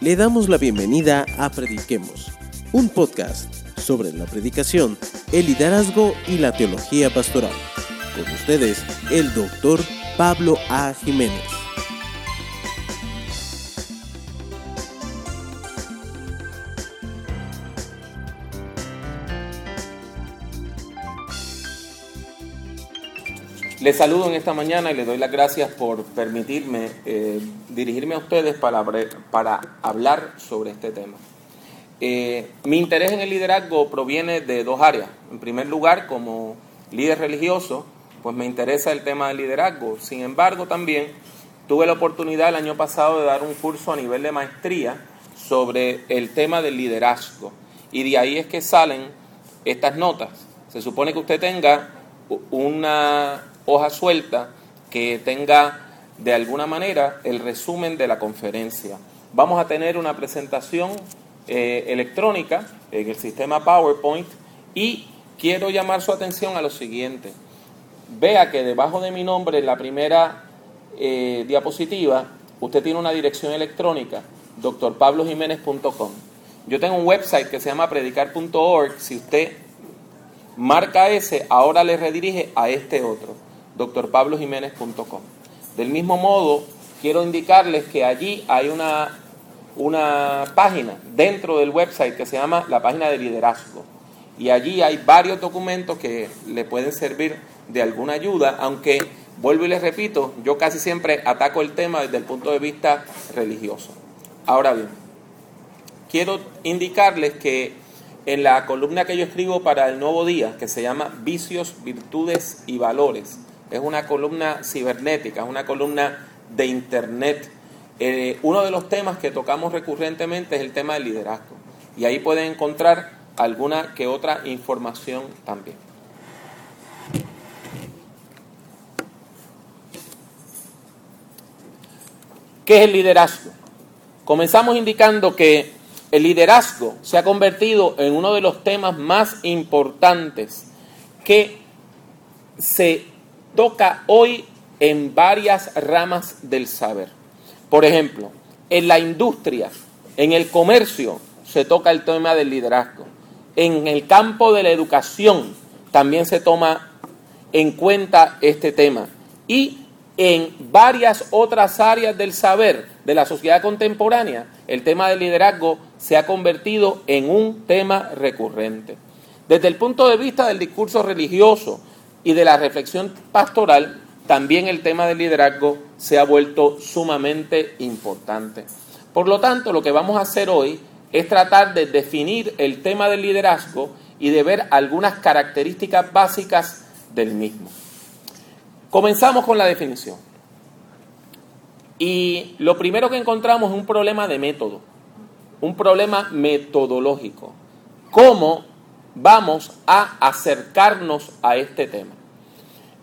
le damos la bienvenida a Prediquemos, un podcast sobre la predicación, el liderazgo y la teología pastoral. Con ustedes, el doctor Pablo A. Jiménez. Les saludo en esta mañana y les doy las gracias por permitirme eh, dirigirme a ustedes para, para hablar sobre este tema. Eh, mi interés en el liderazgo proviene de dos áreas. En primer lugar, como líder religioso, pues me interesa el tema del liderazgo. Sin embargo, también tuve la oportunidad el año pasado de dar un curso a nivel de maestría sobre el tema del liderazgo. Y de ahí es que salen estas notas. Se supone que usted tenga una hoja suelta que tenga de alguna manera el resumen de la conferencia. Vamos a tener una presentación eh, electrónica en el sistema PowerPoint y quiero llamar su atención a lo siguiente. Vea que debajo de mi nombre en la primera eh, diapositiva usted tiene una dirección electrónica, drpablojiménez.com. Yo tengo un website que se llama predicar.org. Si usted marca ese, ahora le redirige a este otro drpablojiménez.com. Del mismo modo, quiero indicarles que allí hay una, una página dentro del website que se llama la página de liderazgo. Y allí hay varios documentos que le pueden servir de alguna ayuda, aunque vuelvo y les repito, yo casi siempre ataco el tema desde el punto de vista religioso. Ahora bien, quiero indicarles que en la columna que yo escribo para el nuevo día, que se llama Vicios, Virtudes y Valores, es una columna cibernética, es una columna de Internet. Eh, uno de los temas que tocamos recurrentemente es el tema del liderazgo. Y ahí pueden encontrar alguna que otra información también. ¿Qué es el liderazgo? Comenzamos indicando que el liderazgo se ha convertido en uno de los temas más importantes que se toca hoy en varias ramas del saber. Por ejemplo, en la industria, en el comercio, se toca el tema del liderazgo. En el campo de la educación también se toma en cuenta este tema. Y en varias otras áreas del saber de la sociedad contemporánea, el tema del liderazgo se ha convertido en un tema recurrente. Desde el punto de vista del discurso religioso, y de la reflexión pastoral, también el tema del liderazgo se ha vuelto sumamente importante. Por lo tanto, lo que vamos a hacer hoy es tratar de definir el tema del liderazgo y de ver algunas características básicas del mismo. Comenzamos con la definición. Y lo primero que encontramos es un problema de método, un problema metodológico. ¿Cómo vamos a acercarnos a este tema.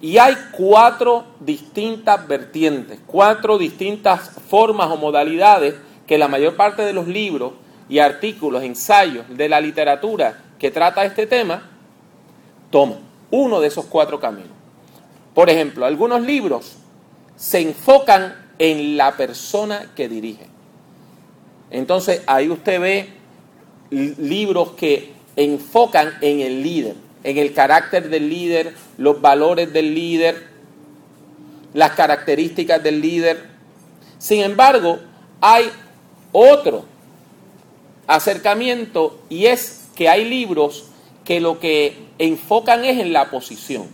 Y hay cuatro distintas vertientes, cuatro distintas formas o modalidades que la mayor parte de los libros y artículos, ensayos de la literatura que trata este tema toman uno de esos cuatro caminos. Por ejemplo, algunos libros se enfocan en la persona que dirige. Entonces ahí usted ve libros que enfocan en el líder, en el carácter del líder, los valores del líder, las características del líder. Sin embargo, hay otro acercamiento y es que hay libros que lo que enfocan es en la posición.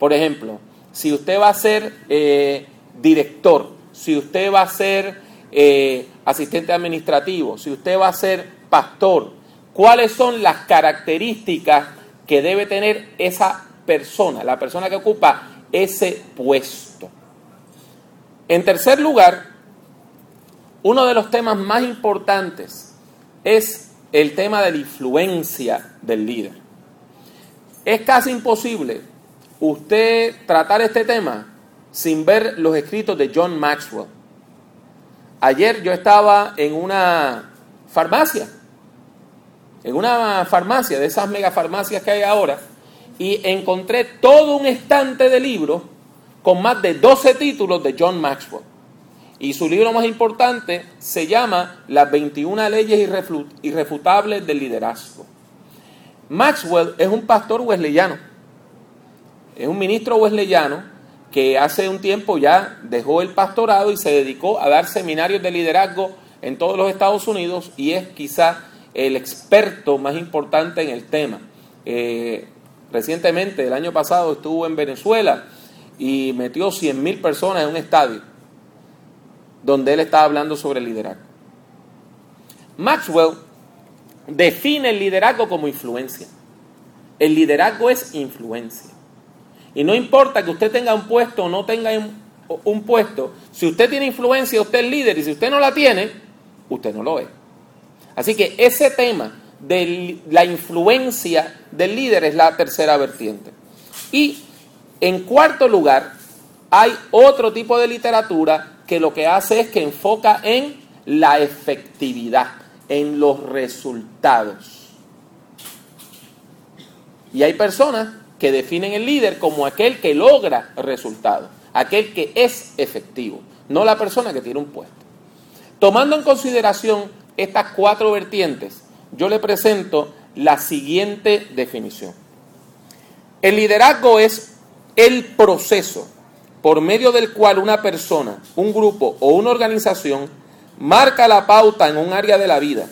Por ejemplo, si usted va a ser eh, director, si usted va a ser eh, asistente administrativo, si usted va a ser pastor, cuáles son las características que debe tener esa persona, la persona que ocupa ese puesto. En tercer lugar, uno de los temas más importantes es el tema de la influencia del líder. Es casi imposible usted tratar este tema sin ver los escritos de John Maxwell. Ayer yo estaba en una farmacia en una farmacia, de esas megafarmacias que hay ahora, y encontré todo un estante de libros con más de 12 títulos de John Maxwell. Y su libro más importante se llama Las 21 leyes irrefutables del liderazgo. Maxwell es un pastor wesleyano, es un ministro wesleyano que hace un tiempo ya dejó el pastorado y se dedicó a dar seminarios de liderazgo en todos los Estados Unidos y es quizá el experto más importante en el tema. Eh, recientemente, el año pasado, estuvo en Venezuela y metió 100 mil personas en un estadio donde él estaba hablando sobre el liderazgo. Maxwell define el liderazgo como influencia. El liderazgo es influencia. Y no importa que usted tenga un puesto o no tenga un, puesto, si usted tiene influencia, usted es líder, y si usted no la tiene, usted no lo es. Así que ese tema de la influencia del líder es la tercera vertiente. Y en cuarto lugar, hay otro tipo de literatura que lo que hace es que enfoca en la efectividad, en los resultados. Y hay personas que definen el líder como aquel que logra resultados, aquel que es efectivo, no la persona que tiene un puesto. Tomando en consideración estas cuatro vertientes, yo le presento la siguiente definición. El liderazgo es el proceso por medio del cual una persona, un grupo o una organización marca la pauta en un área de la vida,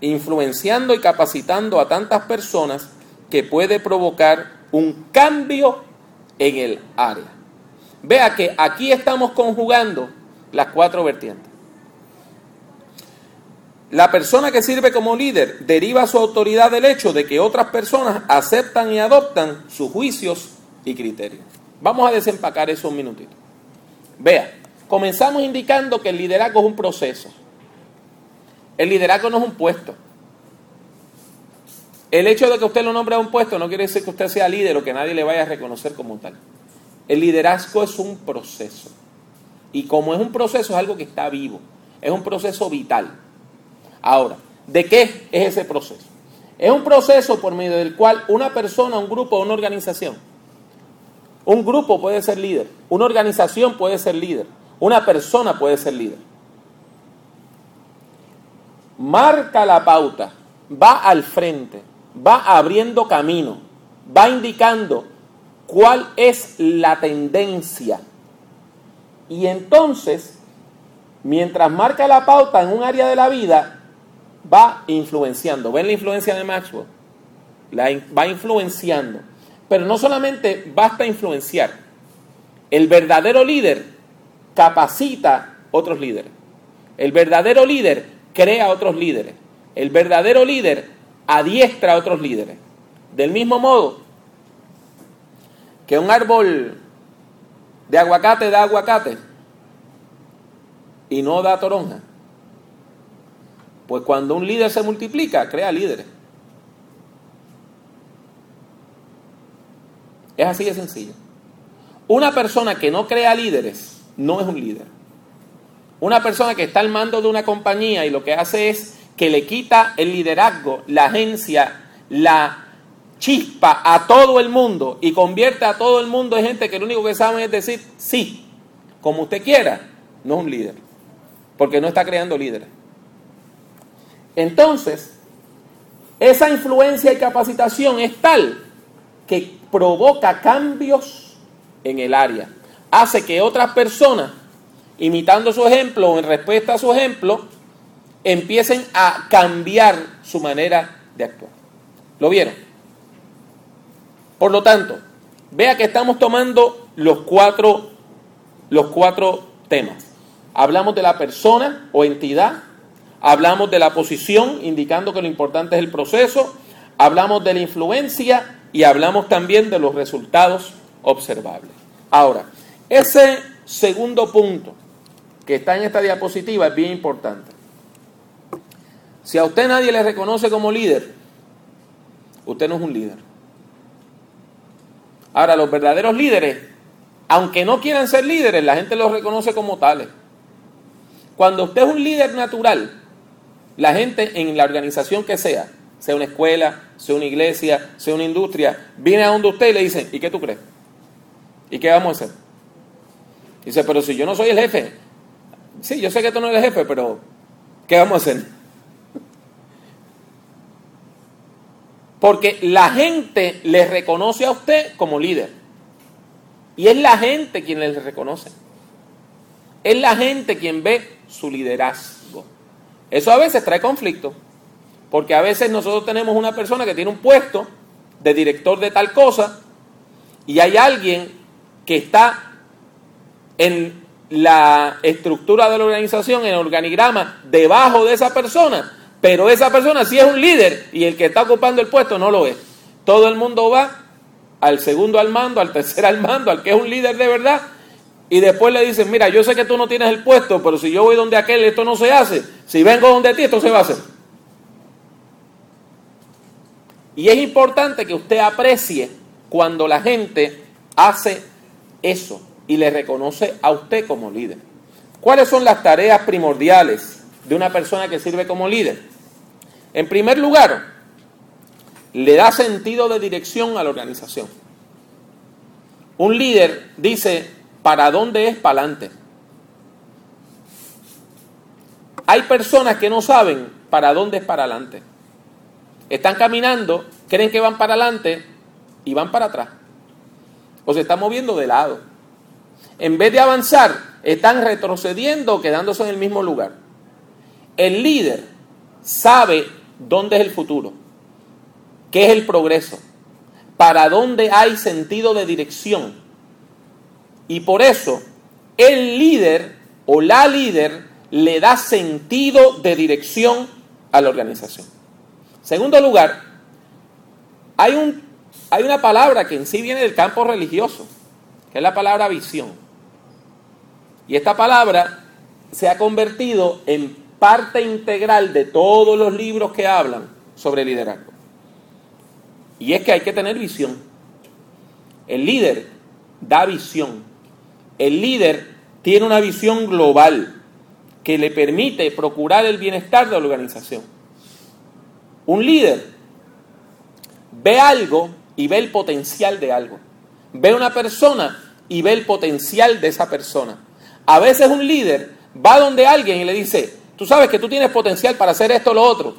influenciando y capacitando a tantas personas que puede provocar un cambio en el área. Vea que aquí estamos conjugando las cuatro vertientes. La persona que sirve como líder deriva su autoridad del hecho de que otras personas aceptan y adoptan sus juicios y criterios. Vamos a desempacar eso un minutito. Vea, comenzamos indicando que el liderazgo es un proceso. El liderazgo no es un puesto. El hecho de que usted lo nombre a un puesto no quiere decir que usted sea líder o que nadie le vaya a reconocer como tal. El liderazgo es un proceso. Y como es un proceso, es algo que está vivo. Es un proceso vital. Ahora, ¿de qué es ese proceso? Es un proceso por medio del cual una persona, un grupo o una organización, un grupo puede ser líder, una organización puede ser líder, una persona puede ser líder. Marca la pauta, va al frente, va abriendo camino, va indicando cuál es la tendencia. Y entonces, mientras marca la pauta en un área de la vida, va influenciando. ¿Ven la influencia de Maxwell? La, va influenciando. Pero no solamente basta influenciar. El verdadero líder capacita otros líderes. El verdadero líder crea otros líderes. El verdadero líder adiestra a otros líderes. Del mismo modo que un árbol de aguacate da aguacate y no da toronja. Pues cuando un líder se multiplica, crea líderes. Es así de sencillo. Una persona que no crea líderes no es un líder. Una persona que está al mando de una compañía y lo que hace es que le quita el liderazgo, la agencia, la chispa a todo el mundo y convierte a todo el mundo en gente que lo único que sabe es decir sí, como usted quiera, no es un líder. Porque no está creando líderes. Entonces, esa influencia y capacitación es tal que provoca cambios en el área. Hace que otras personas, imitando su ejemplo o en respuesta a su ejemplo, empiecen a cambiar su manera de actuar. ¿Lo vieron? Por lo tanto, vea que estamos tomando los cuatro, los cuatro temas. Hablamos de la persona o entidad, Hablamos de la posición, indicando que lo importante es el proceso. Hablamos de la influencia y hablamos también de los resultados observables. Ahora, ese segundo punto que está en esta diapositiva es bien importante. Si a usted nadie le reconoce como líder, usted no es un líder. Ahora, los verdaderos líderes, aunque no quieran ser líderes, la gente los reconoce como tales. Cuando usted es un líder natural, la gente en la organización que sea, sea una escuela, sea una iglesia, sea una industria, viene a donde usted y le dice, ¿y qué tú crees? ¿Y qué vamos a hacer? Dice, pero si yo no soy el jefe, sí, yo sé que tú no eres jefe, pero ¿qué vamos a hacer? Porque la gente le reconoce a usted como líder. Y es la gente quien le reconoce. Es la gente quien ve su liderazgo. Eso a veces trae conflicto. Porque a veces nosotros tenemos una persona que tiene un puesto de director de tal cosa y hay alguien que está en la estructura de la organización, en el organigrama, debajo de esa persona, pero esa persona sí es un líder y el que está ocupando el puesto no lo es. Todo el mundo va al segundo al mando, al tercer al mando, al que es un líder de verdad, y después le dicen, mira, yo sé que tú no tienes el puesto, pero si yo voy donde aquel, esto no se hace. Si vengo donde ti, esto se va a hacer. Y es importante que usted aprecie cuando la gente hace eso y le reconoce a usted como líder. ¿Cuáles son las tareas primordiales de una persona que sirve como líder? En primer lugar, le da sentido de dirección a la organización. Un líder dice, ¿para dónde es para adelante? Hay personas que no saben para dónde es para adelante. Están caminando, creen que van para adelante y van para atrás. O se están moviendo de lado en vez de avanzar, están retrocediendo o quedándose en el mismo lugar. El líder sabe dónde es el futuro, qué es el progreso, para dónde hay sentido de dirección. Y por eso el líder o la líder le da sentido de dirección a la organización. Segundo lugar, hay, un, hay una palabra que en sí viene del campo religioso, que es la palabra visión. Y esta palabra se ha convertido en parte integral de todos los libros que hablan sobre liderazgo. Y es que hay que tener visión. El líder da visión. El líder tiene una visión global que le permite procurar el bienestar de la organización. Un líder ve algo y ve el potencial de algo. Ve una persona y ve el potencial de esa persona. A veces un líder va donde alguien y le dice, tú sabes que tú tienes potencial para hacer esto o lo otro.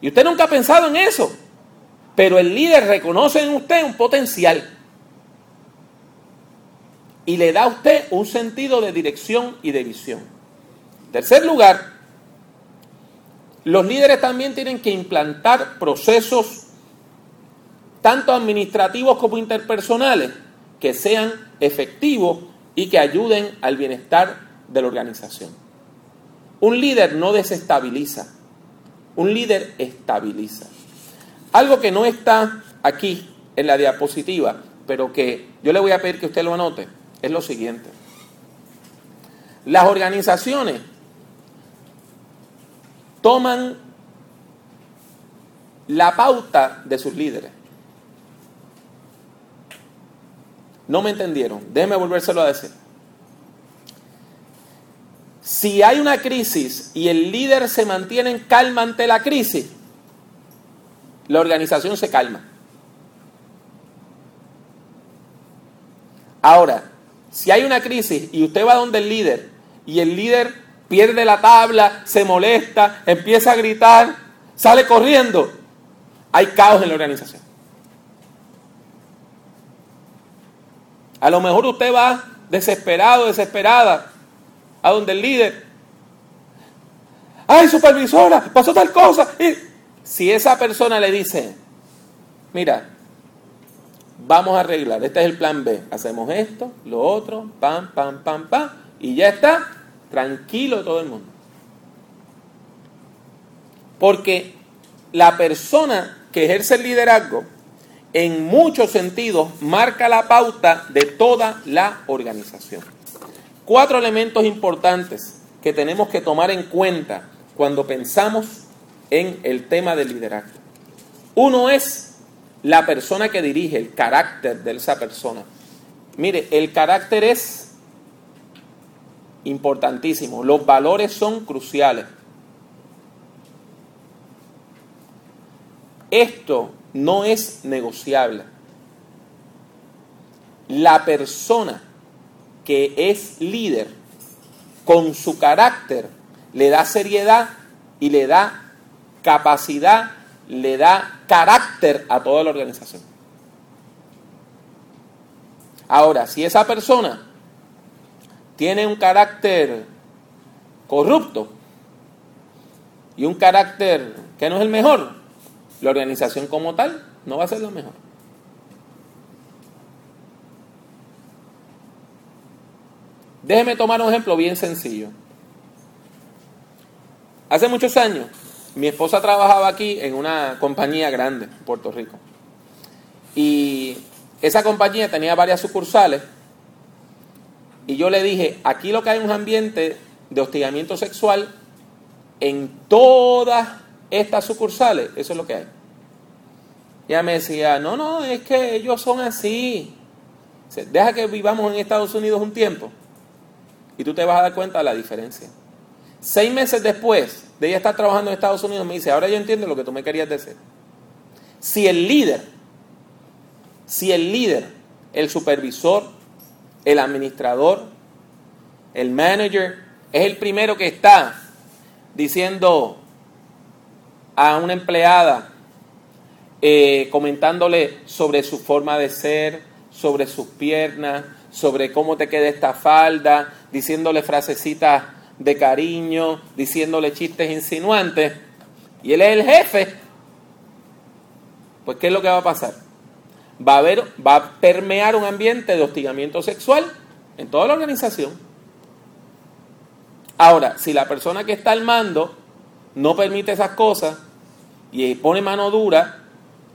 Y usted nunca ha pensado en eso. Pero el líder reconoce en usted un potencial. Y le da a usted un sentido de dirección y de visión. Tercer lugar, los líderes también tienen que implantar procesos tanto administrativos como interpersonales que sean efectivos y que ayuden al bienestar de la organización. Un líder no desestabiliza, un líder estabiliza. Algo que no está aquí en la diapositiva, pero que yo le voy a pedir que usted lo anote, es lo siguiente. Las organizaciones toman la pauta de sus líderes. No me entendieron. Déjeme volvérselo a decir. Si hay una crisis y el líder se mantiene en calma ante la crisis, la organización se calma. Ahora, si hay una crisis y usted va donde el líder y el líder pierde la tabla, se molesta, empieza a gritar, sale corriendo, hay caos en la organización. A lo mejor usted va desesperado, desesperada, a donde el líder. Ay, supervisora, pasó tal cosa. Y si esa persona le dice, mira, vamos a arreglar, este es el plan B, hacemos esto, lo otro, pam, pam, pam, pam, y ya está, tranquilo todo el mundo. Porque la persona que ejerce el liderazgo en muchos sentidos marca la pauta de toda la organización. Cuatro elementos importantes que tenemos que tomar en cuenta cuando pensamos en el tema del liderazgo. Uno es la persona que dirige, el carácter de esa persona. Mire, el carácter es importantísimo, los valores son cruciales. Esto no es negociable. La persona que es líder con su carácter, le da seriedad y le da capacidad, le da carácter a toda la organización. Ahora, si esa persona tiene un carácter corrupto y un carácter que no es el mejor, la organización como tal no va a ser lo mejor. Déjeme tomar un ejemplo bien sencillo. Hace muchos años, mi esposa trabajaba aquí en una compañía grande en Puerto Rico. Y esa compañía tenía varias sucursales. Y yo le dije, aquí lo que hay es un ambiente de hostigamiento sexual en todas estas sucursales. Eso es lo que hay. Ella me decía, no, no, es que ellos son así. Deja que vivamos en Estados Unidos un tiempo. Y tú te vas a dar cuenta de la diferencia. Seis meses después de ella estar trabajando en Estados Unidos, me dice, ahora yo entiendo lo que tú me querías decir. Si el líder, si el líder, el supervisor, el administrador, el manager, es el primero que está diciendo a una empleada, eh, comentándole sobre su forma de ser, sobre sus piernas, sobre cómo te queda esta falda, diciéndole frasecitas de cariño, diciéndole chistes insinuantes, y él es el jefe, pues ¿qué es lo que va a pasar? Va a haber, va a permear un ambiente de hostigamiento sexual en toda la organización. Ahora, si la persona que está al mando no permite esas cosas y pone mano dura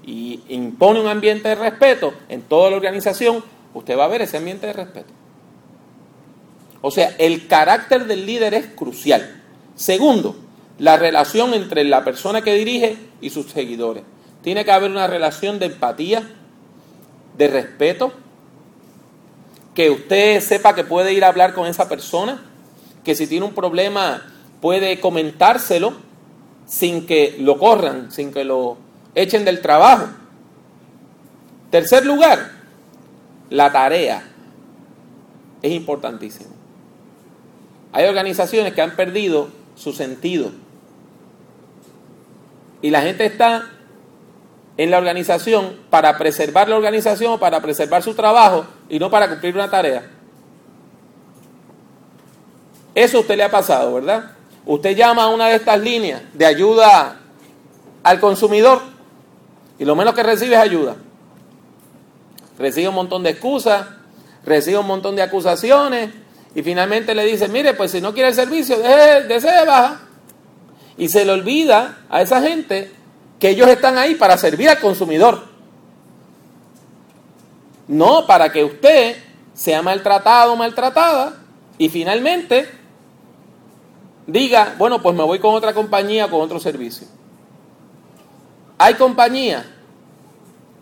y impone un ambiente de respeto en toda la organización, usted va a ver ese ambiente de respeto. O sea, el carácter del líder es crucial. Segundo, la relación entre la persona que dirige y sus seguidores. Tiene que haber una relación de empatía, de respeto, que usted sepa que puede ir a hablar con esa persona, que si tiene un problema puede comentárselo sin que lo corran, sin que lo echen del trabajo. Tercer lugar, la tarea es importantísima. Hay organizaciones que han perdido su sentido. Y la gente está en la organización para preservar la organización, para preservar su trabajo y no para cumplir una tarea. Eso a usted le ha pasado, ¿verdad? Usted llama a una de estas líneas de ayuda al consumidor y lo menos que recibe es ayuda. Recibe un montón de excusas, recibe un montón de acusaciones y finalmente le dice, mire, pues si no quiere el servicio, de de baja. Y se le olvida a esa gente que ellos están ahí para servir al consumidor. No para que usted sea maltratado o maltratada y finalmente diga, bueno, pues me voy con otra compañía, con otro servicio. Hay compañías,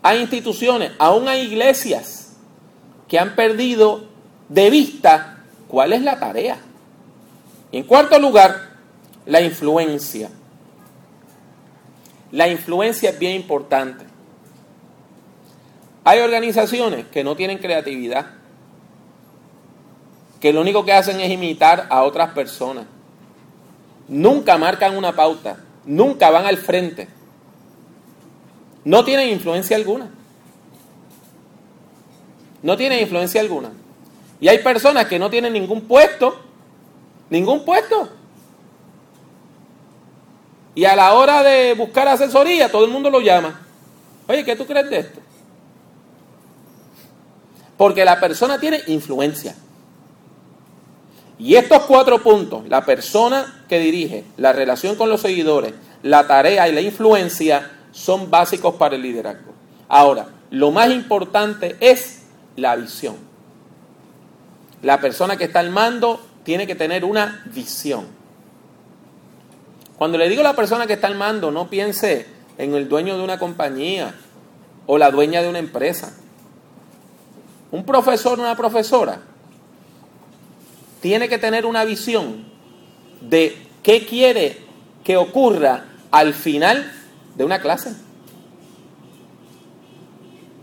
hay instituciones, aún hay iglesias que han perdido de vista ¿Cuál es la tarea? en cuarto lugar, la influencia. La influencia es bien importante. Hay organizaciones que no tienen creatividad, que lo único que hacen es imitar a otras personas. Nunca marcan una pauta, nunca van al frente. No tienen influencia alguna. No tienen influencia alguna. Y hay personas que no tienen ningún puesto, ningún puesto. Y a la hora de buscar asesoría, todo el mundo lo llama. Oye, ¿qué tú crees de esto? Porque la persona tiene influencia. Y estos cuatro puntos, la persona que dirige, la relación con los seguidores, la tarea y la influencia, son básicos para el liderazgo. Ahora, lo más importante es la visión. La persona que está al mando tiene que tener una visión. Cuando le digo a la persona que está al mando, no piense en el dueño de una compañía o la dueña de una empresa. Un profesor o una profesora tiene que tener una visión de qué quiere que ocurra al final de una clase.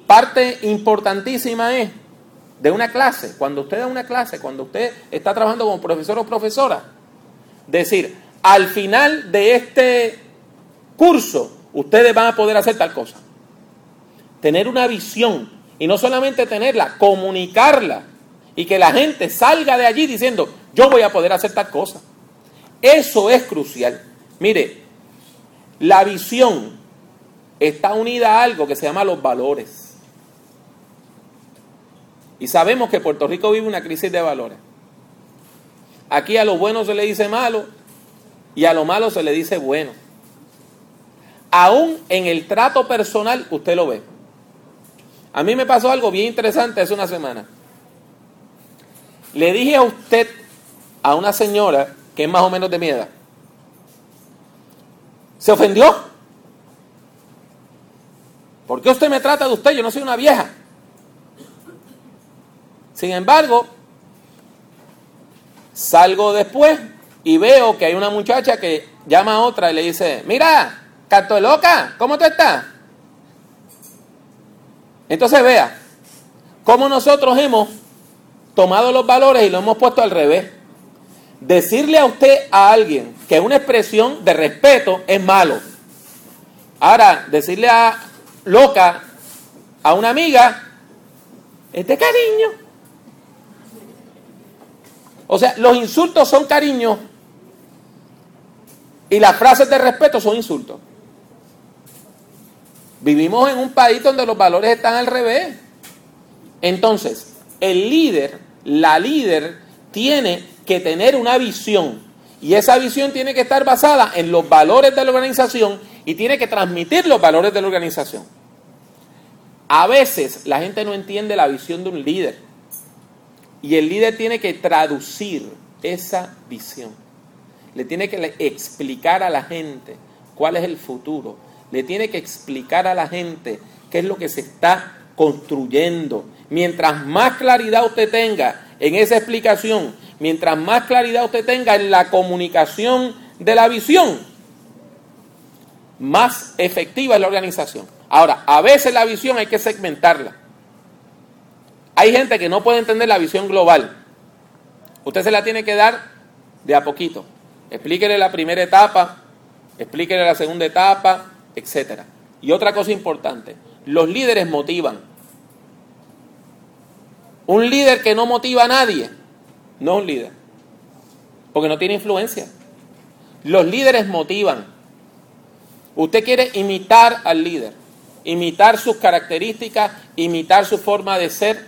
Parte importantísima es de una clase, cuando usted da una clase, cuando usted está trabajando como profesor o profesora, decir, al final de este curso, ustedes van a poder hacer tal cosa. Tener una visión y no solamente tenerla, comunicarla y que la gente salga de allí diciendo, yo voy a poder hacer tal cosa. Eso es crucial. Mire, la visión está unida a algo que se llama los valores. Y sabemos que Puerto Rico vive una crisis de valores. Aquí a lo bueno se le dice malo y a lo malo se le dice bueno. Aún en el trato personal usted lo ve. A mí me pasó algo bien interesante hace una semana. Le dije a usted, a una señora que es más o menos de mi edad, ¿se ofendió? ¿Por qué usted me trata de usted? Yo no soy una vieja. Sin embargo, salgo después y veo que hay una muchacha que llama a otra y le dice, mira, canto loca, ¿cómo tú estás? Entonces vea, cómo nosotros hemos tomado los valores y lo hemos puesto al revés. Decirle a usted a alguien que una expresión de respeto es malo. Ahora, decirle a loca a una amiga es de cariño. O sea, los insultos son cariño y las frases de respeto son insultos. Vivimos en un país donde los valores están al revés. Entonces, el líder, la líder, tiene que tener una visión. Y esa visión tiene que estar basada en los valores de la organización y tiene que transmitir los valores de la organización. A veces la gente no entiende la visión de un líder. Y el líder tiene que traducir esa visión. Le tiene que explicar a la gente cuál es el futuro. Le tiene que explicar a la gente qué es lo que se está construyendo. Mientras más claridad usted tenga en esa explicación, mientras más claridad usted tenga en la comunicación de la visión, más efectiva es la organización. Ahora, a veces la visión hay que segmentarla. Hay gente que no puede entender la visión global. Usted se la tiene que dar de a poquito. Explíquele la primera etapa, explíquele la segunda etapa, etc. Y otra cosa importante, los líderes motivan. Un líder que no motiva a nadie no es un líder, porque no tiene influencia. Los líderes motivan. Usted quiere imitar al líder, imitar sus características, imitar su forma de ser.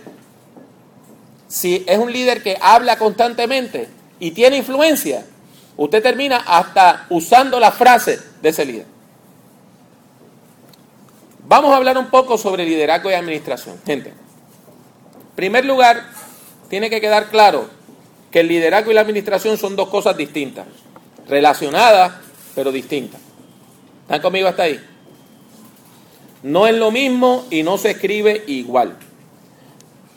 Si es un líder que habla constantemente y tiene influencia, usted termina hasta usando la frase de ese líder. Vamos a hablar un poco sobre liderazgo y administración. Gente, en primer lugar, tiene que quedar claro que el liderazgo y la administración son dos cosas distintas, relacionadas, pero distintas. ¿Están conmigo hasta ahí? No es lo mismo y no se escribe igual.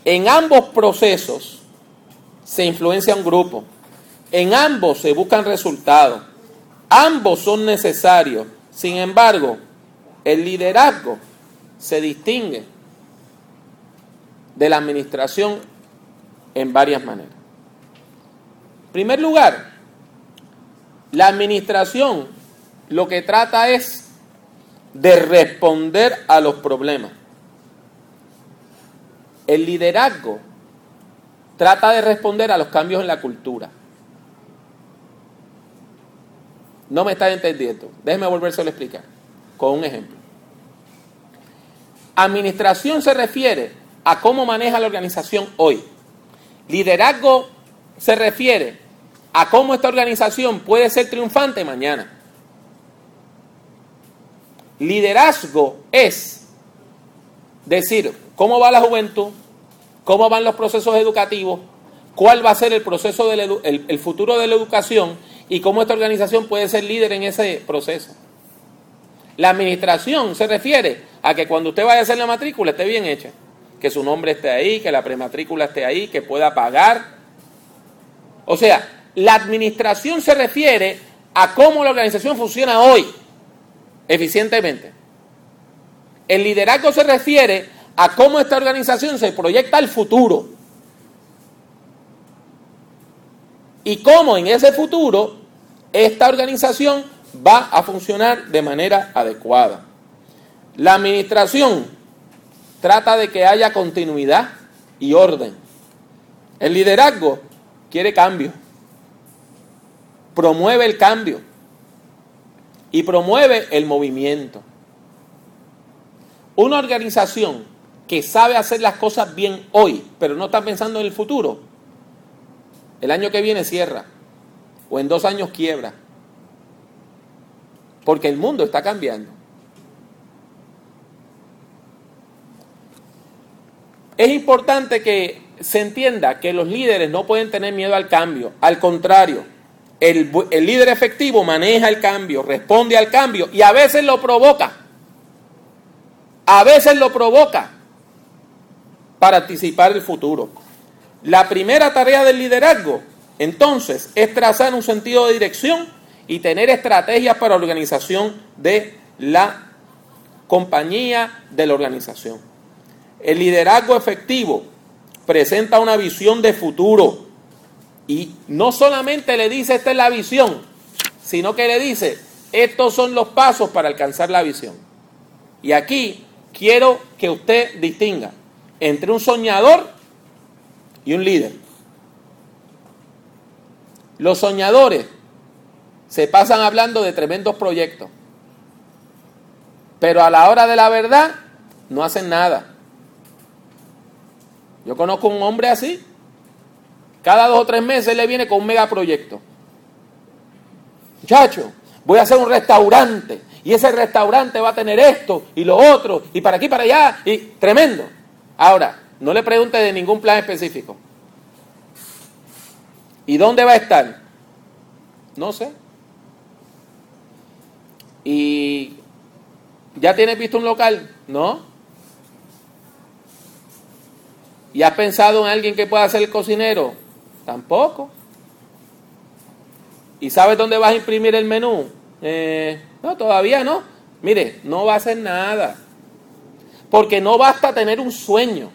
En ambos procesos se influencia un grupo. En ambos se buscan resultados. Ambos son necesarios. Sin embargo, el liderazgo se distingue de la administración en varias maneras. En primer lugar, la administración lo que trata es de responder a los problemas. El liderazgo trata de responder a los cambios en la cultura. No me está entendiendo. Déjeme volverse a explicar con un ejemplo. Administración se refiere a cómo maneja la organización hoy. Liderazgo se refiere a cómo esta organización puede ser triunfante mañana. Liderazgo es decir cómo va la juventud, cómo van los procesos educativos, cuál va a ser el proceso del el futuro de la educación y cómo esta organización puede ser líder en ese proceso. La administración se refiere a que cuando usted vaya a hacer la matrícula esté bien hecha, que su nombre esté ahí, que la prematrícula esté ahí, que pueda pagar. O sea, la administración se refiere a cómo la organización funciona hoy, eficientemente. El liderazgo se refiere a cómo esta organización se proyecta al futuro. Y cómo en ese futuro esta organización va a funcionar de manera adecuada. La administración trata de que haya continuidad y orden. El liderazgo quiere cambio, promueve el cambio y promueve el movimiento. Una organización que sabe hacer las cosas bien hoy, pero no está pensando en el futuro, el año que viene cierra o en dos años quiebra. Porque el mundo está cambiando. Es importante que se entienda que los líderes no pueden tener miedo al cambio. Al contrario, el, el, líder efectivo maneja el cambio, responde al cambio y a veces lo provoca. A veces lo provoca para anticipar el futuro. La primera tarea del liderazgo, entonces, es trazar un sentido de dirección y tener estrategias para la organización de la compañía de la organización. El liderazgo efectivo presenta una visión de futuro y no solamente le dice esta es la visión, sino que le dice estos son los pasos para alcanzar la visión. Y aquí quiero que usted distinga entre un soñador y un líder. Los soñadores se pasan hablando de tremendos proyectos, pero a la hora de la verdad no hacen nada. Yo conozco un hombre así, cada dos o tres meses le viene con un megaproyecto. Muchacho, voy a hacer un restaurante y ese restaurante va a tener esto y lo otro y para aquí, para allá y tremendo. Ahora, no le pregunte de ningún plan específico. ¿Y dónde va a estar? No sé. ¿Y ya tienes visto un local? No. ¿Y has pensado en alguien que pueda ser el cocinero? Tampoco. ¿Y sabes dónde vas a imprimir el menú? Eh, no, todavía no. Mire, no va a hacer nada. Porque no basta tener un sueño.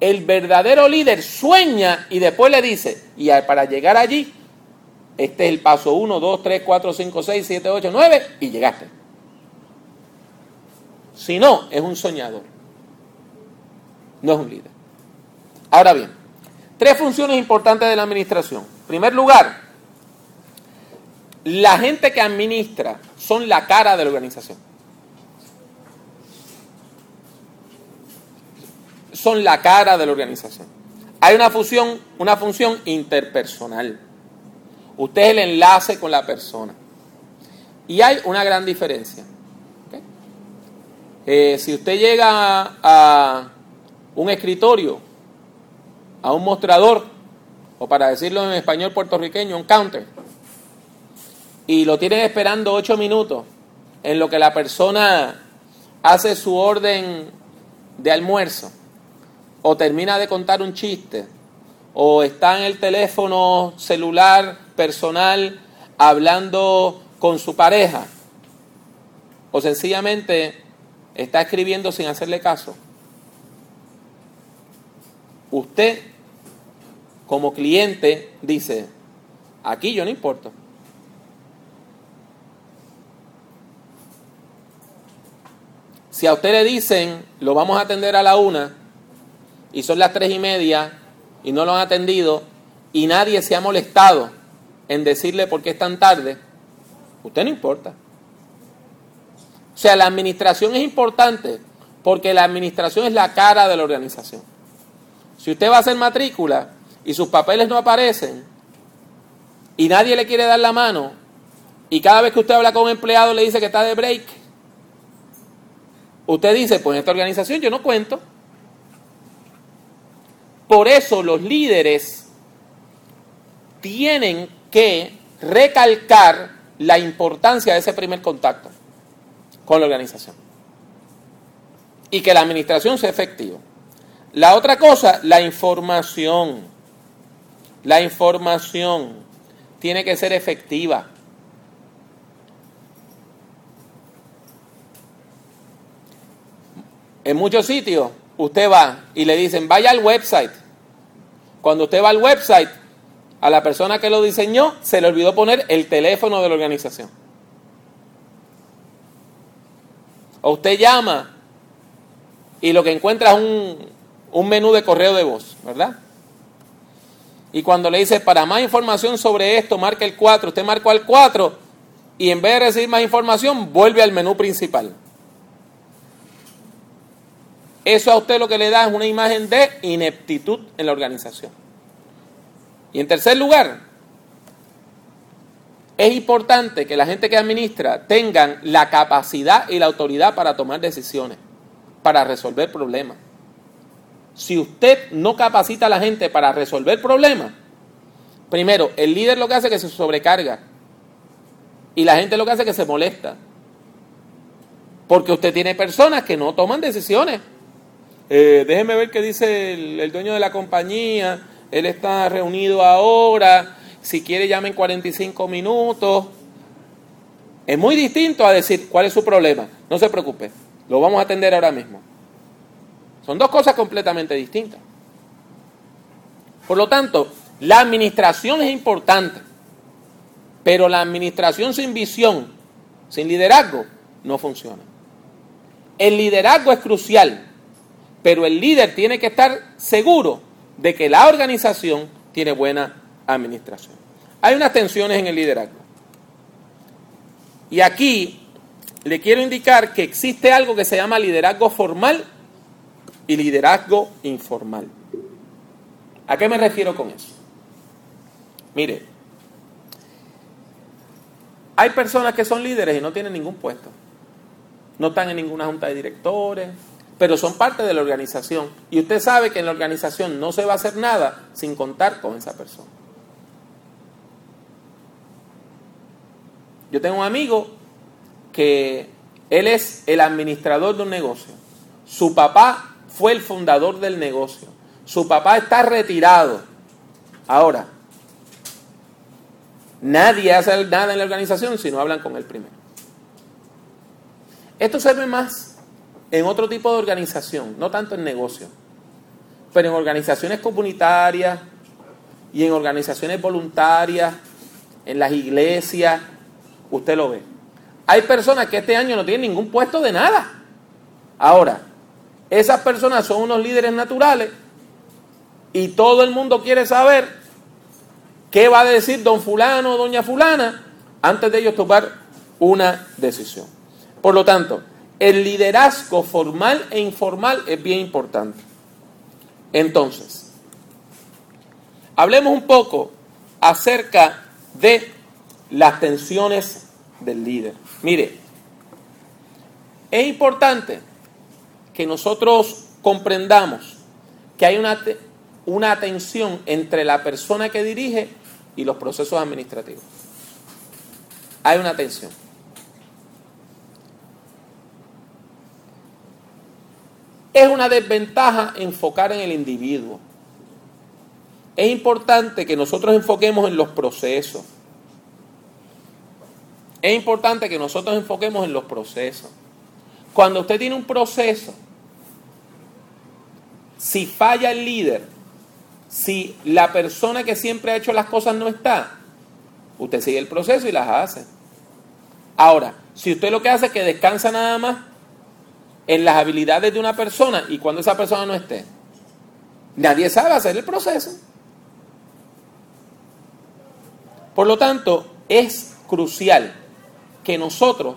El verdadero líder sueña y después le dice, y para llegar allí, este es el paso 1, 2, 3, 4, 5, 6, 7, 8, 9 y llegaste. Si no, es un soñador. No es un líder. Ahora bien, tres funciones importantes de la administración. En primer lugar, la gente que administra son la cara de la organización. Son la cara de la organización. Hay una función, una función interpersonal. Usted es el enlace con la persona. Y hay una gran diferencia. Eh, si usted llega a un escritorio, a un mostrador, o para decirlo en español puertorriqueño, un counter, y lo tienen esperando ocho minutos en lo que la persona hace su orden de almuerzo, o termina de contar un chiste, o está en el teléfono celular personal hablando con su pareja, o sencillamente está escribiendo sin hacerle caso, usted como cliente dice, aquí yo no importo. Si a usted le dicen, lo vamos a atender a la una, y son las tres y media, y no lo han atendido, y nadie se ha molestado en decirle por qué es tan tarde, usted no importa. O sea, la administración es importante porque la administración es la cara de la organización. Si usted va a hacer matrícula y sus papeles no aparecen y nadie le quiere dar la mano y cada vez que usted habla con un empleado le dice que está de break, usted dice, pues en esta organización yo no cuento. Por eso los líderes tienen que recalcar la importancia de ese primer contacto con la organización. Y que la administración sea efectiva. La otra cosa, la información. La información tiene que ser efectiva. En muchos sitios usted va y le dicen, vaya al website. Cuando usted va al website, a la persona que lo diseñó se le olvidó poner el teléfono de la organización. O usted llama y lo que encuentra es un, un menú de correo de voz, ¿verdad? Y cuando le dice, para más información sobre esto, marca el 4, usted marca el 4 y en vez de recibir más información, vuelve al menú principal. Eso a usted lo que le da es una imagen de ineptitud en la organización. Y en tercer lugar, es importante que la gente que administra tengan la capacidad y la autoridad para tomar decisiones, para resolver problemas. Si usted no capacita a la gente para resolver problemas, primero, el líder lo que hace es que se sobrecarga y la gente lo que hace es que se molesta. Porque usted tiene personas que no toman decisiones. Eh, déjeme ver qué dice el, el, dueño de la compañía. Él está reunido ahora. Si quiere, llame en 45 minutos. Es muy distinto a decir cuál es su problema. No se preocupe. Lo vamos a atender ahora mismo. Son dos cosas completamente distintas. Por lo tanto, la administración es importante. Pero la administración sin visión, sin liderazgo, no funciona. El liderazgo es crucial, pero el líder tiene que estar seguro de que la organización tiene buena administración. Hay unas tensiones en el liderazgo. Y aquí le quiero indicar que existe algo que se llama liderazgo formal y liderazgo informal. ¿A qué me refiero con eso? Mire, hay personas que son líderes y no tienen ningún puesto. No están en ninguna junta de directores, pero son parte de la organización. Y usted sabe que en la organización no se va a hacer nada sin contar con esa persona. Yo tengo un amigo que él es el administrador de un negocio. Su papá fue el fundador del negocio. Su papá está retirado. Ahora, Nadie hace nada en la organización si no hablan con él primero. Esto se ve más en otro tipo de organización, no tanto en negocio, pero en organizaciones comunitarias y en organizaciones voluntarias, en las iglesias, usted lo ve. Hay personas que este año no tienen ningún puesto de nada. Ahora, esas personas son unos líderes naturales y todo el mundo quiere saber ¿Qué va a decir don fulano o doña fulana antes de ellos tomar una decisión? Por lo tanto, el liderazgo formal e informal es bien importante. Entonces, hablemos un poco acerca de las tensiones del líder. Mire, es importante que nosotros comprendamos que hay una, una tensión entre la persona que dirige y los procesos administrativos. Hay una tensión. Es una desventaja enfocar en el individuo. Es importante que nosotros enfoquemos en los procesos. Es importante que nosotros enfoquemos en los procesos. Cuando usted tiene un proceso, si falla el líder, si la persona que siempre ha hecho las cosas no está, usted sigue el proceso y las hace. Ahora, si usted lo que hace es que descansa nada más en las habilidades de una persona y cuando esa persona no esté, nadie sabe hacer el proceso. Por lo tanto, es crucial que nosotros,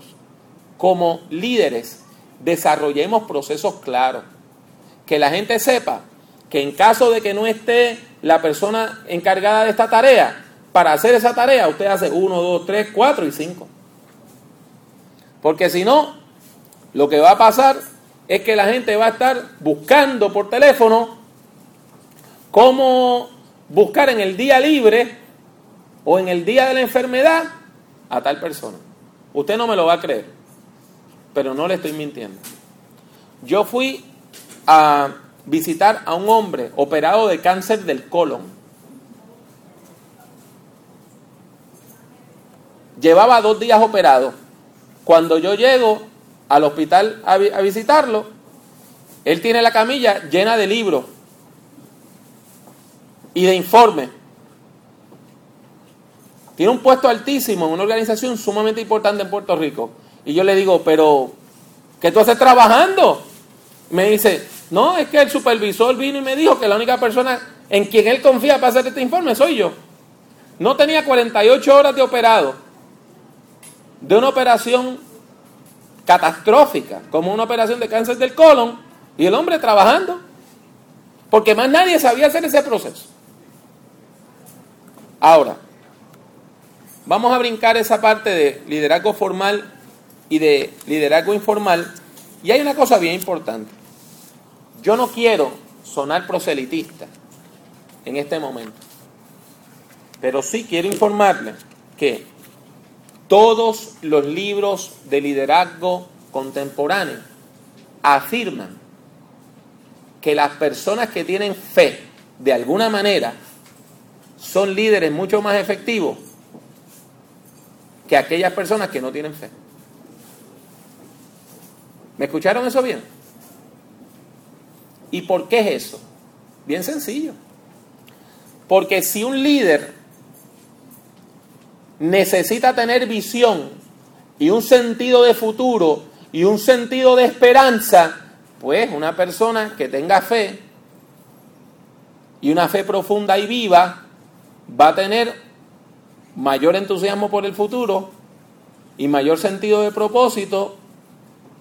como líderes, desarrollemos procesos claros. Que la gente sepa que en caso de que no esté la persona encargada de esta tarea, para hacer esa tarea usted hace 1, 2, 3, 4 y 5. Porque si no, lo que va a pasar es que la gente va a estar buscando por teléfono cómo buscar en el día libre o en el día de la enfermedad a tal persona. Usted no me lo va a creer, pero no le estoy mintiendo. Yo fui a visitar a un hombre operado de cáncer del colon. Llevaba dos días operado. Cuando yo llego al hospital a, visitarlo, él tiene la camilla llena de libros y de informes. tiene un puesto altísimo en una organización sumamente importante en Puerto Rico. Y yo le digo, pero, ¿qué tú haces trabajando? Me dice, no, es que el supervisor vino y me dijo que la única persona en quien él confía para hacer este informe soy yo. No tenía 48 horas de operado, de una operación catastrófica, como una operación de cáncer del colon, y el hombre trabajando, porque más nadie sabía hacer ese proceso. Ahora, vamos a brincar esa parte de liderazgo formal y de liderazgo informal, y hay una cosa bien importante. Yo no quiero sonar proselitista en este momento, pero sí quiero informarle que todos los libros de liderazgo contemporáneo afirman que las personas que tienen fe de alguna manera son líderes mucho más efectivos que aquellas personas que no tienen fe. ¿Me escucharon eso bien? ¿Y por qué es eso? Bien sencillo. Porque si un líder necesita tener visión y un sentido de futuro y un sentido de esperanza, pues una persona que tenga fe y una fe profunda y viva va a tener mayor entusiasmo por el futuro y mayor sentido de propósito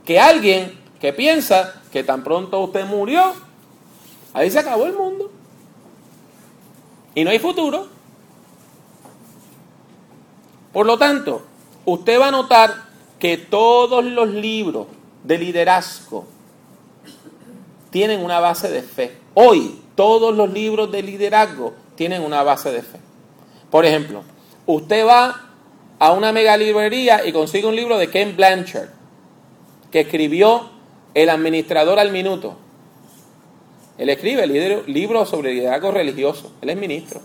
que alguien que piensa que tan pronto usted murió, ahí se acabó el mundo. Y no hay futuro. Por lo tanto, usted va a notar que todos los libros de liderazgo tienen una base de fe. Hoy, todos los libros de liderazgo tienen una base de fe. Por ejemplo, usted va a una mega librería y consigue un libro de Ken Blanchard, que escribió El administrador al minuto. Él escribe el libro sobre liderazgo religioso. Él es ministro.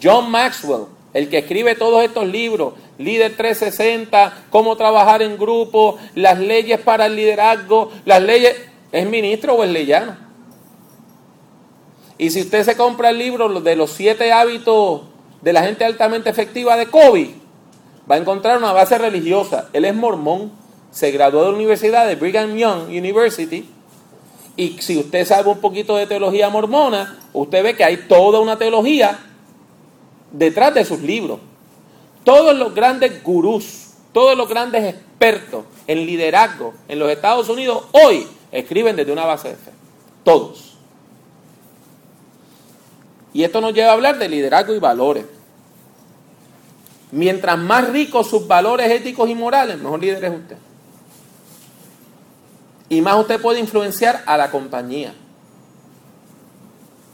John Maxwell el que escribe todos estos libros, Líder 360, cómo trabajar en grupo, las leyes para el liderazgo, las leyes, ¿es ministro o es leyano? Y si usted se compra el libro de los siete hábitos de la gente altamente efectiva de Kobe, va a encontrar una base religiosa. Él es mormón, se graduó de la Universidad de Brigham Young University. Y si usted sabe un poquito de teología mormona, usted ve que hay toda una teología detrás de sus libros. Todos los grandes gurús, todos los grandes expertos en liderazgo en los Estados Unidos hoy escriben desde una base de fe. Todos. Y esto nos lleva a hablar de liderazgo y valores. Mientras más ricos sus valores éticos y morales, mejor líder es usted. Y más usted puede influenciar a la compañía.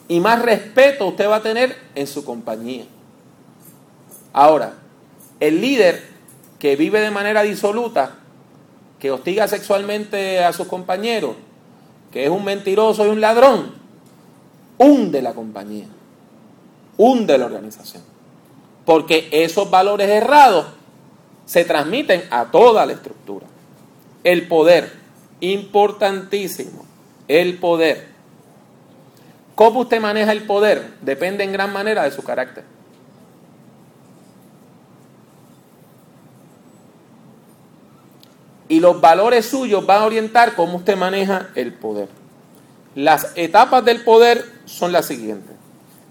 Y más respeto usted va a tener en su compañía. Ahora, el líder que vive de manera disoluta, que hostiga sexualmente a sus compañeros, que es un mentiroso y un ladrón, hunde la compañía, hunde la organización. Porque esos valores errados se transmiten a toda la estructura. El poder, importantísimo, el poder. ¿Cómo usted maneja el poder? Depende en gran manera de su carácter. Y los valores suyos van a orientar cómo usted maneja el poder. Las etapas del poder son las siguientes.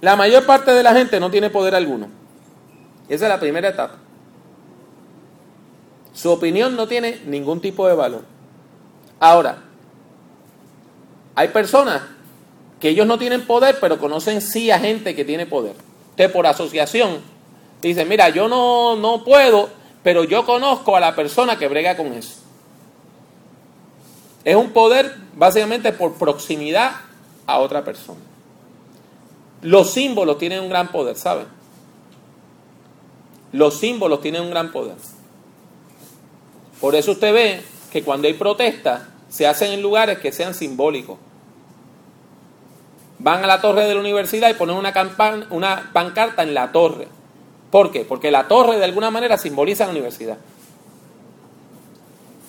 La mayor parte de la gente no tiene poder alguno. Esa es la primera etapa. Su opinión no tiene ningún tipo de valor. Ahora, hay personas que ellos no tienen poder, pero conocen sí a gente que tiene poder. Usted por asociación dice, mira, yo no, no puedo, pero yo conozco a la persona que brega con eso. Es un poder básicamente por proximidad a otra persona. Los símbolos tienen un gran poder, ¿saben? Los símbolos tienen un gran poder. Por eso usted ve que cuando hay protestas se hacen en lugares que sean simbólicos. Van a la torre de la universidad y ponen una, una pancarta en la torre. ¿Por qué? Porque la torre de alguna manera simboliza la universidad.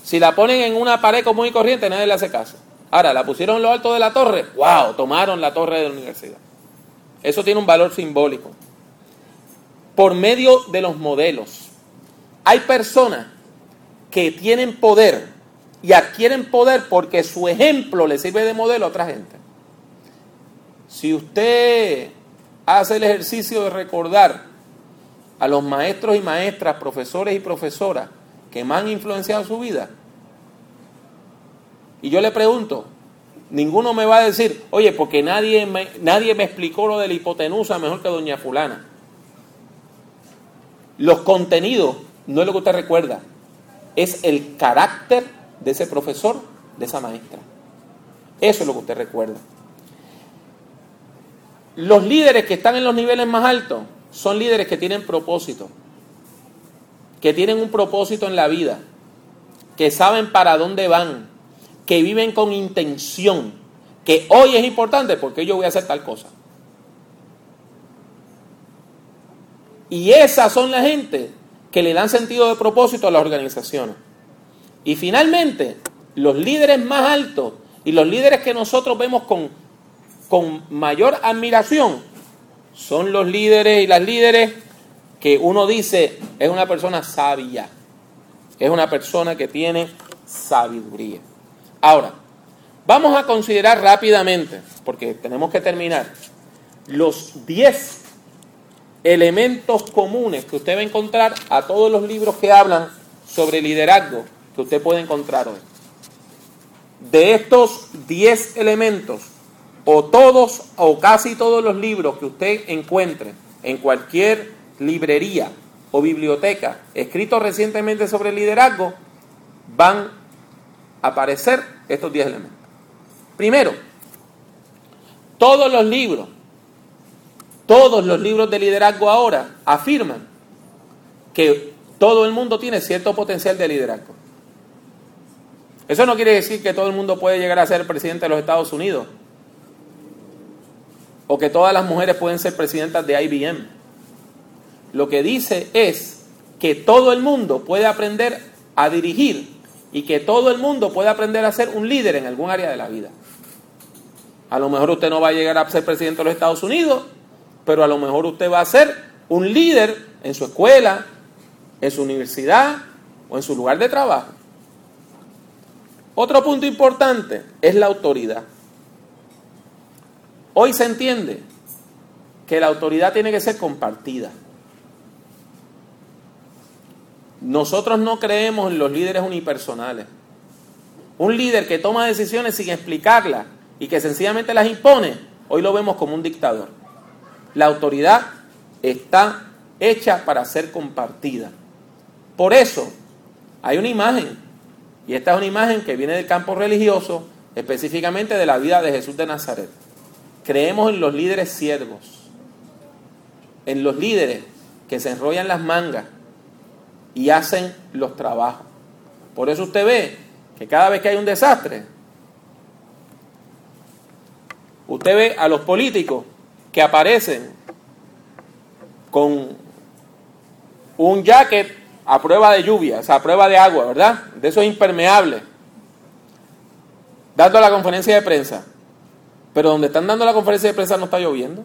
Si la ponen en una pared común y corriente, nadie le hace caso. Ahora, la pusieron en lo alto de la torre, wow, tomaron la torre de la universidad. Eso tiene un valor simbólico. por medio de los modelos. Hay personas que tienen poder y adquieren poder porque su ejemplo le sirve de modelo a otra gente. Si usted hace el ejercicio de recordar a los maestros y maestras, profesores y profesoras que más han influenciado su vida, y yo le pregunto, ninguno me va a decir, oye, porque nadie me, nadie me explicó lo de la hipotenusa mejor que doña fulana. Los contenidos no es lo que usted recuerda, es el carácter de ese profesor, de esa maestra. Eso es lo que usted recuerda. Los líderes que están en los niveles más altos son líderes que tienen propósito, que tienen un propósito en la vida, que saben para dónde van, que viven con intención, que hoy es importante porque yo voy a hacer tal cosa. Y esas son la gente que le dan sentido de propósito a las organizaciones. Y finalmente, los líderes más altos y los líderes que nosotros vemos con, con mayor admiración son los líderes y las líderes que uno dice es una persona sabia, es una persona que tiene sabiduría. Ahora, vamos a considerar rápidamente, porque tenemos que terminar, los 10 elementos comunes que usted va a encontrar a todos los libros que hablan sobre liderazgo que usted puede encontrar hoy. De estos 10 elementos, o todos o casi todos los libros que usted encuentre en cualquier librería o biblioteca escritos recientemente sobre liderazgo, van aparecer estos 10 elementos. Primero, todos los libros todos los libros de liderazgo ahora afirman que todo el mundo tiene cierto potencial de liderazgo. Eso no quiere decir que todo el mundo puede llegar a ser presidente de los Estados Unidos o que todas las mujeres pueden ser presidentas de IBM. Lo que dice es que todo el mundo puede aprender a dirigir y que todo el mundo puede aprender a ser un líder en algún área de la vida. A lo mejor usted no va a llegar a ser presidente de los Estados Unidos, pero a lo mejor usted va a ser un líder en su escuela, en su universidad o en su lugar de trabajo. Otro punto importante es la autoridad. Hoy se entiende que la autoridad tiene que ser compartida. Nosotros no creemos en los líderes unipersonales. Un líder que toma decisiones sin explicarlas y que sencillamente las impone, hoy lo vemos como un dictador. La autoridad está hecha para ser compartida. Por eso hay una imagen, y esta es una imagen que viene del campo religioso, específicamente de la vida de Jesús de Nazaret. Creemos en los líderes siervos, en los líderes que se enrollan las mangas y hacen los trabajos. Por eso usted ve que cada vez que hay un desastre, usted ve a los políticos que aparecen con un jacket a prueba de lluvia, o sea, a prueba de agua, ¿verdad? De eso es impermeable. Dando la conferencia de prensa. Pero donde están dando la conferencia de prensa no está lloviendo.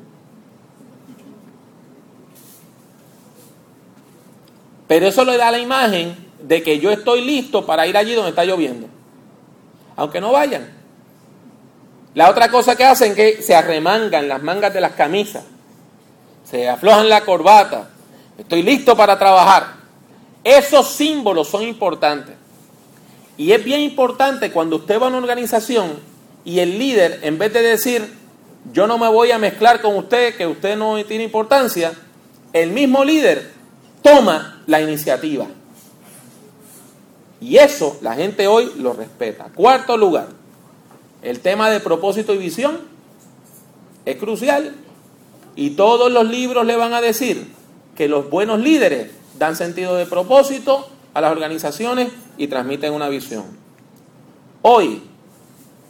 Pero eso le da la imagen de que yo estoy listo para ir allí donde está lloviendo. Aunque no vayan. La otra cosa que hacen es que se arremangan las mangas de las camisas, se aflojan la corbata, estoy listo para trabajar. Esos símbolos son importantes. Y es bien importante cuando usted va a una organización y el líder, en vez de decir, yo no me voy a mezclar con usted, que usted no tiene importancia, el mismo líder toma la iniciativa. Y eso la gente hoy lo respeta. Cuarto lugar, el tema de propósito y visión es crucial y todos los libros le van a decir que los buenos líderes dan sentido de propósito a las organizaciones y transmiten una visión. Hoy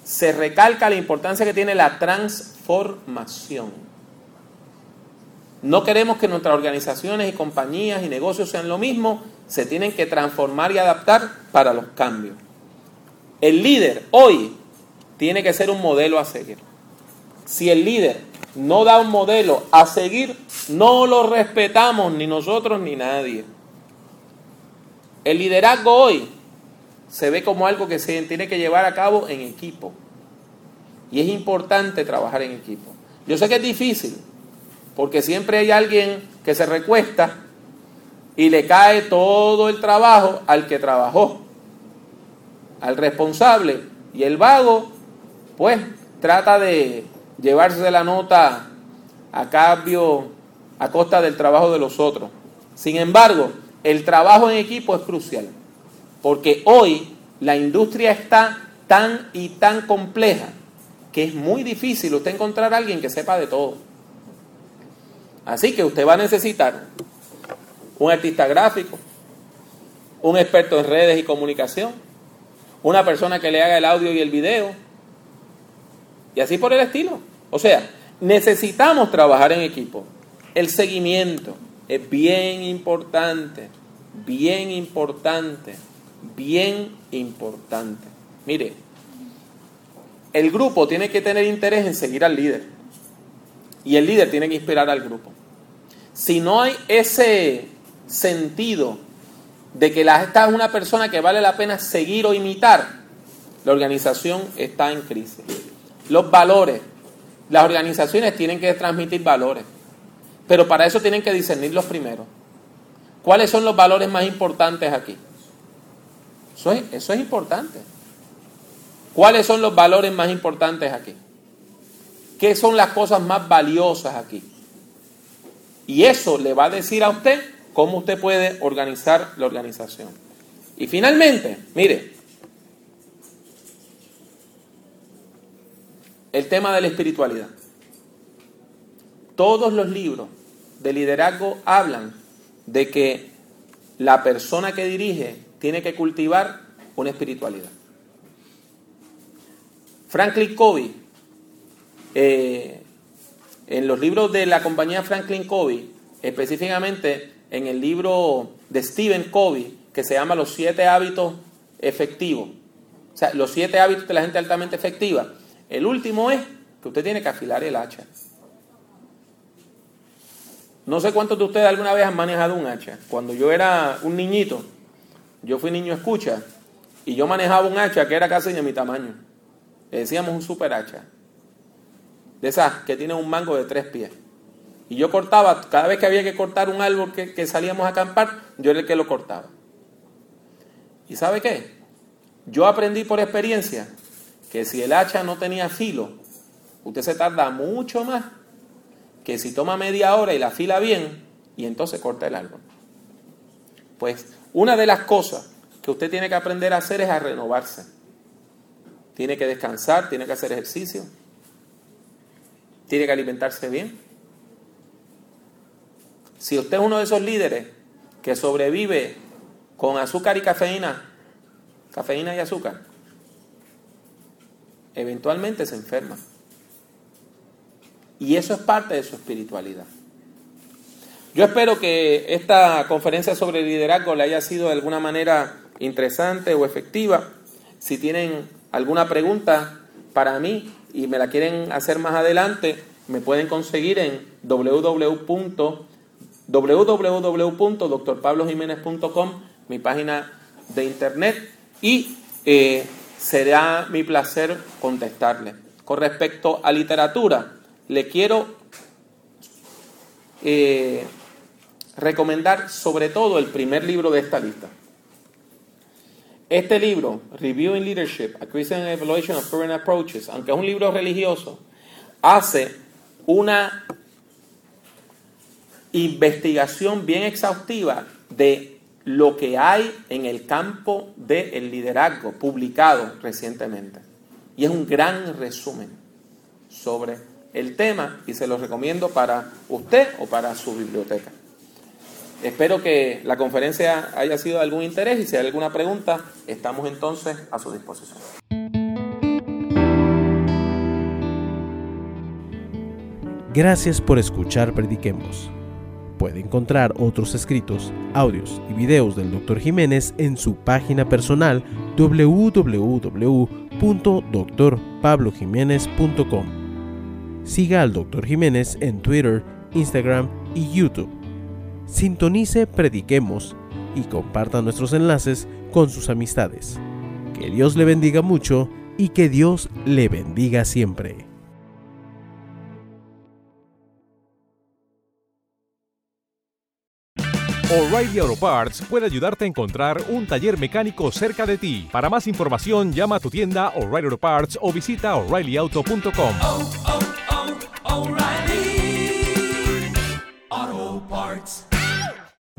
se recalca la importancia que tiene la transformación. No queremos que nuestras organizaciones y compañías y negocios sean lo mismo, se tienen que transformar y adaptar para los cambios. El líder hoy tiene que ser un modelo a seguir. Si el líder no da un modelo a seguir, no lo respetamos ni nosotros ni nadie. El liderazgo hoy se ve como algo que se tiene que llevar a cabo en equipo. Y es importante trabajar en equipo. Yo sé que es difícil, porque siempre hay alguien que se recuesta y le cae todo el trabajo al que trabajó, al responsable. Y el vago, pues, trata de llevarse la nota a cambio, a costa del trabajo de los otros. Sin embargo, el trabajo en equipo es crucial, porque hoy la industria está tan y tan compleja que es muy difícil usted encontrar a alguien que sepa de todo. Así que usted va a necesitar un artista gráfico, un experto en redes y comunicación, una persona que le haga el audio y el video, y así por el estilo. O sea, necesitamos trabajar en equipo. El seguimiento es bien importante, bien importante, bien importante. Mire, el grupo tiene que tener interés en seguir al líder y el líder tiene que inspirar al grupo. Si no hay ese sentido de que la, esta es una persona que vale la pena seguir o imitar, la organización está en crisis. Los valores, las organizaciones tienen que transmitir valores, pero para eso tienen que discernir los primeros. ¿Cuáles son los valores más importantes aquí? Eso es, eso es importante. ¿Cuáles son los valores más importantes aquí? ¿Qué son las cosas más valiosas aquí? Y eso le va a decir a usted cómo usted puede organizar la organización. Y finalmente, mire, el tema de la espiritualidad. Todos los libros de liderazgo hablan de que la persona que dirige tiene que cultivar una espiritualidad. Franklin Covey, eh, en los libros de la compañía Franklin Covey, específicamente en el libro de Stephen Covey, que se llama Los siete hábitos efectivos. O sea, los siete hábitos de la gente altamente efectiva. El último es que usted tiene que afilar el hacha. No sé cuántos de ustedes alguna vez han manejado un hacha. Cuando yo era un niñito, yo fui niño escucha, y yo manejaba un hacha que era casi de mi tamaño. Le decíamos un super hacha. De esas que tiene un mango de tres pies. Y yo cortaba, cada vez que había que cortar un árbol que, salíamos a acampar, yo era el que lo cortaba. ¿Y sabe qué? Yo aprendí por experiencia que si el hacha no tenía filo, usted se tarda mucho más que si toma media hora y la fila bien, y entonces corta el árbol. Pues una de las cosas que usted tiene que aprender a hacer es a renovarse. Tiene que descansar, tiene que hacer ejercicio, tiene que alimentarse bien. Si usted es uno de esos líderes que sobrevive con azúcar y cafeína, cafeína y azúcar, eventualmente se enferma. Y eso es parte de su espiritualidad. Yo espero que esta conferencia sobre liderazgo le haya sido de alguna manera interesante o efectiva. Si tienen alguna pregunta para mí y me la quieren hacer más adelante, me pueden conseguir en www www.drpablojiménez.com, mi página de internet, y eh, será mi placer contestarle. Con respecto a literatura, le quiero eh, recomendar sobre todo el primer libro de esta lista. Este libro, Reviewing Leadership, A Christian Evaluation of Current Approaches, aunque es un libro religioso, hace una investigación bien exhaustiva de lo que hay en el campo del liderazgo publicado recientemente. Y es un gran resumen sobre el tema y se lo recomiendo para usted o para su biblioteca. Espero que la conferencia haya sido de algún interés y si hay alguna pregunta, estamos entonces a su disposición. Gracias por escuchar Prediquemos. Puede encontrar otros escritos, audios y videos del Dr. Jiménez en su página personal www.drpablojiménez.com. siga al Dr. Jiménez en Twitter, Instagram y YouTube. Sintonice Prediquemos y comparta nuestros enlaces con sus amistades. Que Dios le bendiga mucho y que Dios le bendiga siempre. O'Reilly Auto Parts puede ayudarte a encontrar un taller mecánico cerca de ti. Para más información, llama a tu tienda O'Reilly Auto Parts o visita oreillyauto.com.